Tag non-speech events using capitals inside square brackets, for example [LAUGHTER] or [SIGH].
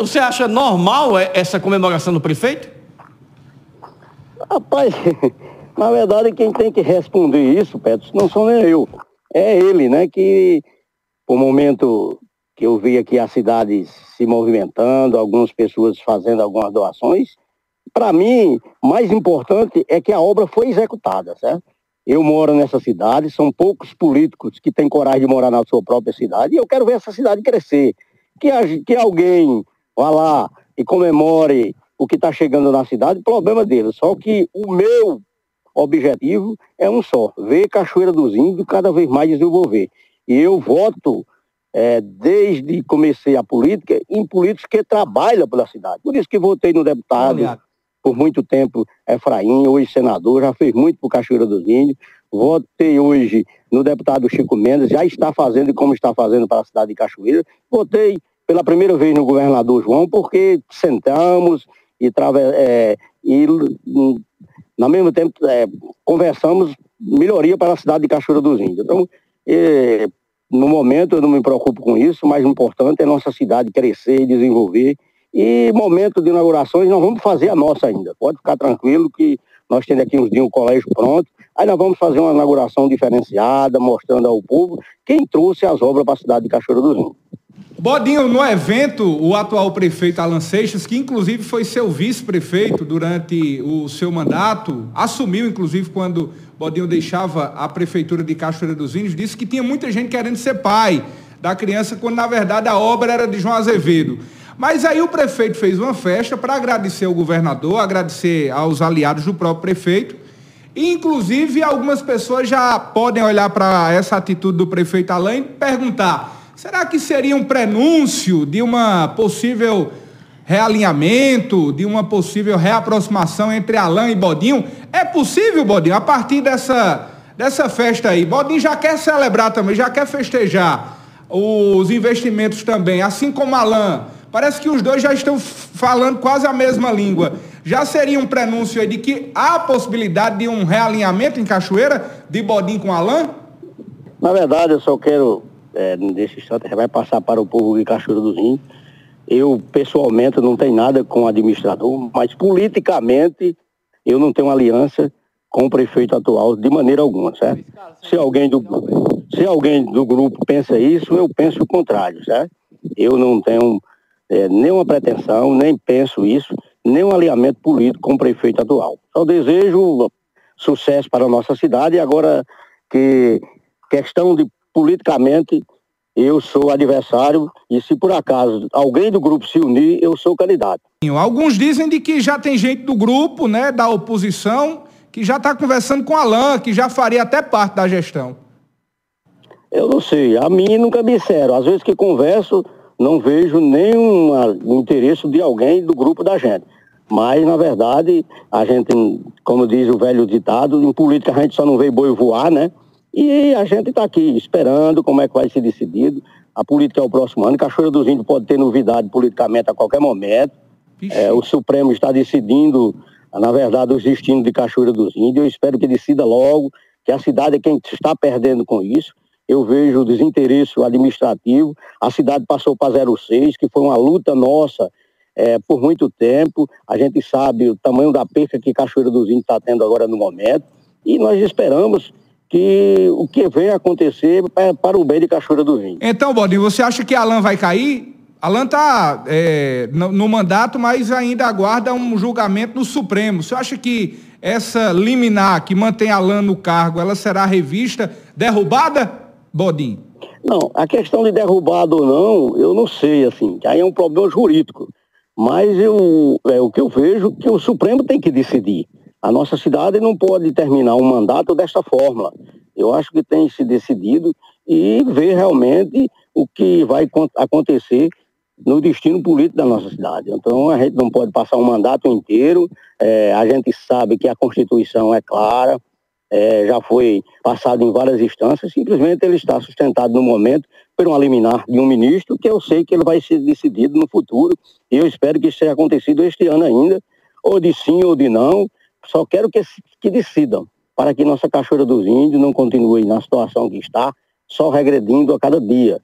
Você acha normal é, essa comemoração do prefeito? Rapaz, [LAUGHS] na verdade quem tem que responder isso, Petro, não sou nem eu. É ele, né? Que o momento que eu vi aqui a cidade se movimentando, algumas pessoas fazendo algumas doações, para mim, mais importante é que a obra foi executada, certo? Eu moro nessa cidade, são poucos políticos que têm coragem de morar na sua própria cidade, e eu quero ver essa cidade crescer. Que, que alguém vá lá e comemore o que está chegando na cidade, problema dele. Só que o meu objetivo é um só, ver Cachoeira dos Índios cada vez mais desenvolver. E eu voto, é, desde comecei a política, em políticos que trabalham pela cidade. Por isso que votei no deputado, por muito tempo, Efraim, hoje senador, já fez muito por Cachoeira dos Índios. Votei hoje no deputado Chico Mendes, já está fazendo e como está fazendo para a cidade de Cachoeira. Votei pela primeira vez no governador João, porque sentamos e, é, e no mesmo tempo é, conversamos melhoria para a cidade de Cachoeira dos Índios. Então, é, no momento eu não me preocupo com isso, o mais importante é nossa cidade crescer e desenvolver. E momento de inaugurações nós vamos fazer a nossa ainda. Pode ficar tranquilo que nós temos aqui uns dias um colégio pronto. Aí nós vamos fazer uma inauguração diferenciada, mostrando ao povo quem trouxe as obras para a cidade de Cachoeira dos Índios. Bodinho, no evento, o atual prefeito Alan Seixas, que inclusive foi seu vice-prefeito durante o seu mandato, assumiu inclusive quando Bodinho deixava a prefeitura de Cachoeira dos Índios, disse que tinha muita gente querendo ser pai da criança, quando na verdade a obra era de João Azevedo. Mas aí o prefeito fez uma festa para agradecer ao governador, agradecer aos aliados do próprio prefeito. E, inclusive, algumas pessoas já podem olhar para essa atitude do prefeito Alain e perguntar Será que seria um prenúncio de uma possível realinhamento, de uma possível reaproximação entre Alain e Bodinho? É possível, Bodinho, a partir dessa, dessa festa aí? Bodinho já quer celebrar também, já quer festejar os investimentos também, assim como Alain. Parece que os dois já estão falando quase a mesma língua. Já seria um prenúncio aí de que há possibilidade de um realinhamento em Cachoeira de Bodinho com Alain? Na verdade, eu só quero é, nesse instante, vai passar para o povo de Cachoeira dos Índios. Eu, pessoalmente, não tenho nada com o administrador, mas politicamente eu não tenho aliança com o prefeito atual de maneira alguma, certo? Se alguém do, se alguém do grupo pensa isso, eu penso o contrário, certo? Eu não tenho é, nenhuma pretensão, nem penso isso, nem um alinhamento político com o prefeito atual. Só desejo sucesso para a nossa cidade e agora que questão de politicamente eu sou adversário e se por acaso alguém do grupo se unir, eu sou candidato. Alguns dizem de que já tem gente do grupo, né, da oposição, que já está conversando com Alain, que já faria até parte da gestão. Eu não sei, a mim nunca me disseram. Às vezes que converso, não vejo nenhum interesse de alguém do grupo da gente. Mas, na verdade, a gente, como diz o velho ditado, em política a gente só não vê boi voar, né? E a gente está aqui esperando como é que vai ser decidido. A política é o próximo ano. Cachoeira dos Índios pode ter novidade politicamente a qualquer momento. É, o Supremo está decidindo, na verdade, os destinos de Cachoeira dos Índios. Eu espero que decida logo, que a cidade é quem está perdendo com isso. Eu vejo o desinteresse administrativo. A cidade passou para 06, que foi uma luta nossa é, por muito tempo. A gente sabe o tamanho da perca que Cachoeira dos Índios está tendo agora no momento. E nós esperamos que o que vem acontecer é para o bem de Cachoeira do Vinho. Então, Bodinho, você acha que Alan vai cair? Alan está é, no, no, mandato, mas ainda aguarda um julgamento no Supremo. Você acha que essa liminar que mantém Alan no cargo, ela será revista, derrubada, Bodinho? Não, a questão de derrubado ou não, eu não sei, assim, aí é um problema jurídico. Mas eu, é o que eu vejo que o Supremo tem que decidir. A nossa cidade não pode terminar um mandato desta forma. Eu acho que tem se decidido e ver realmente o que vai acontecer no destino político da nossa cidade. Então a gente não pode passar um mandato inteiro. É, a gente sabe que a Constituição é clara, é, já foi passado em várias instâncias, simplesmente ele está sustentado no momento por um liminar de um ministro, que eu sei que ele vai ser decidido no futuro, e eu espero que isso tenha acontecido este ano ainda, ou de sim ou de não, só quero que, que decidam para que nossa Cachoeira dos Índios não continue na situação que está, só regredindo a cada dia.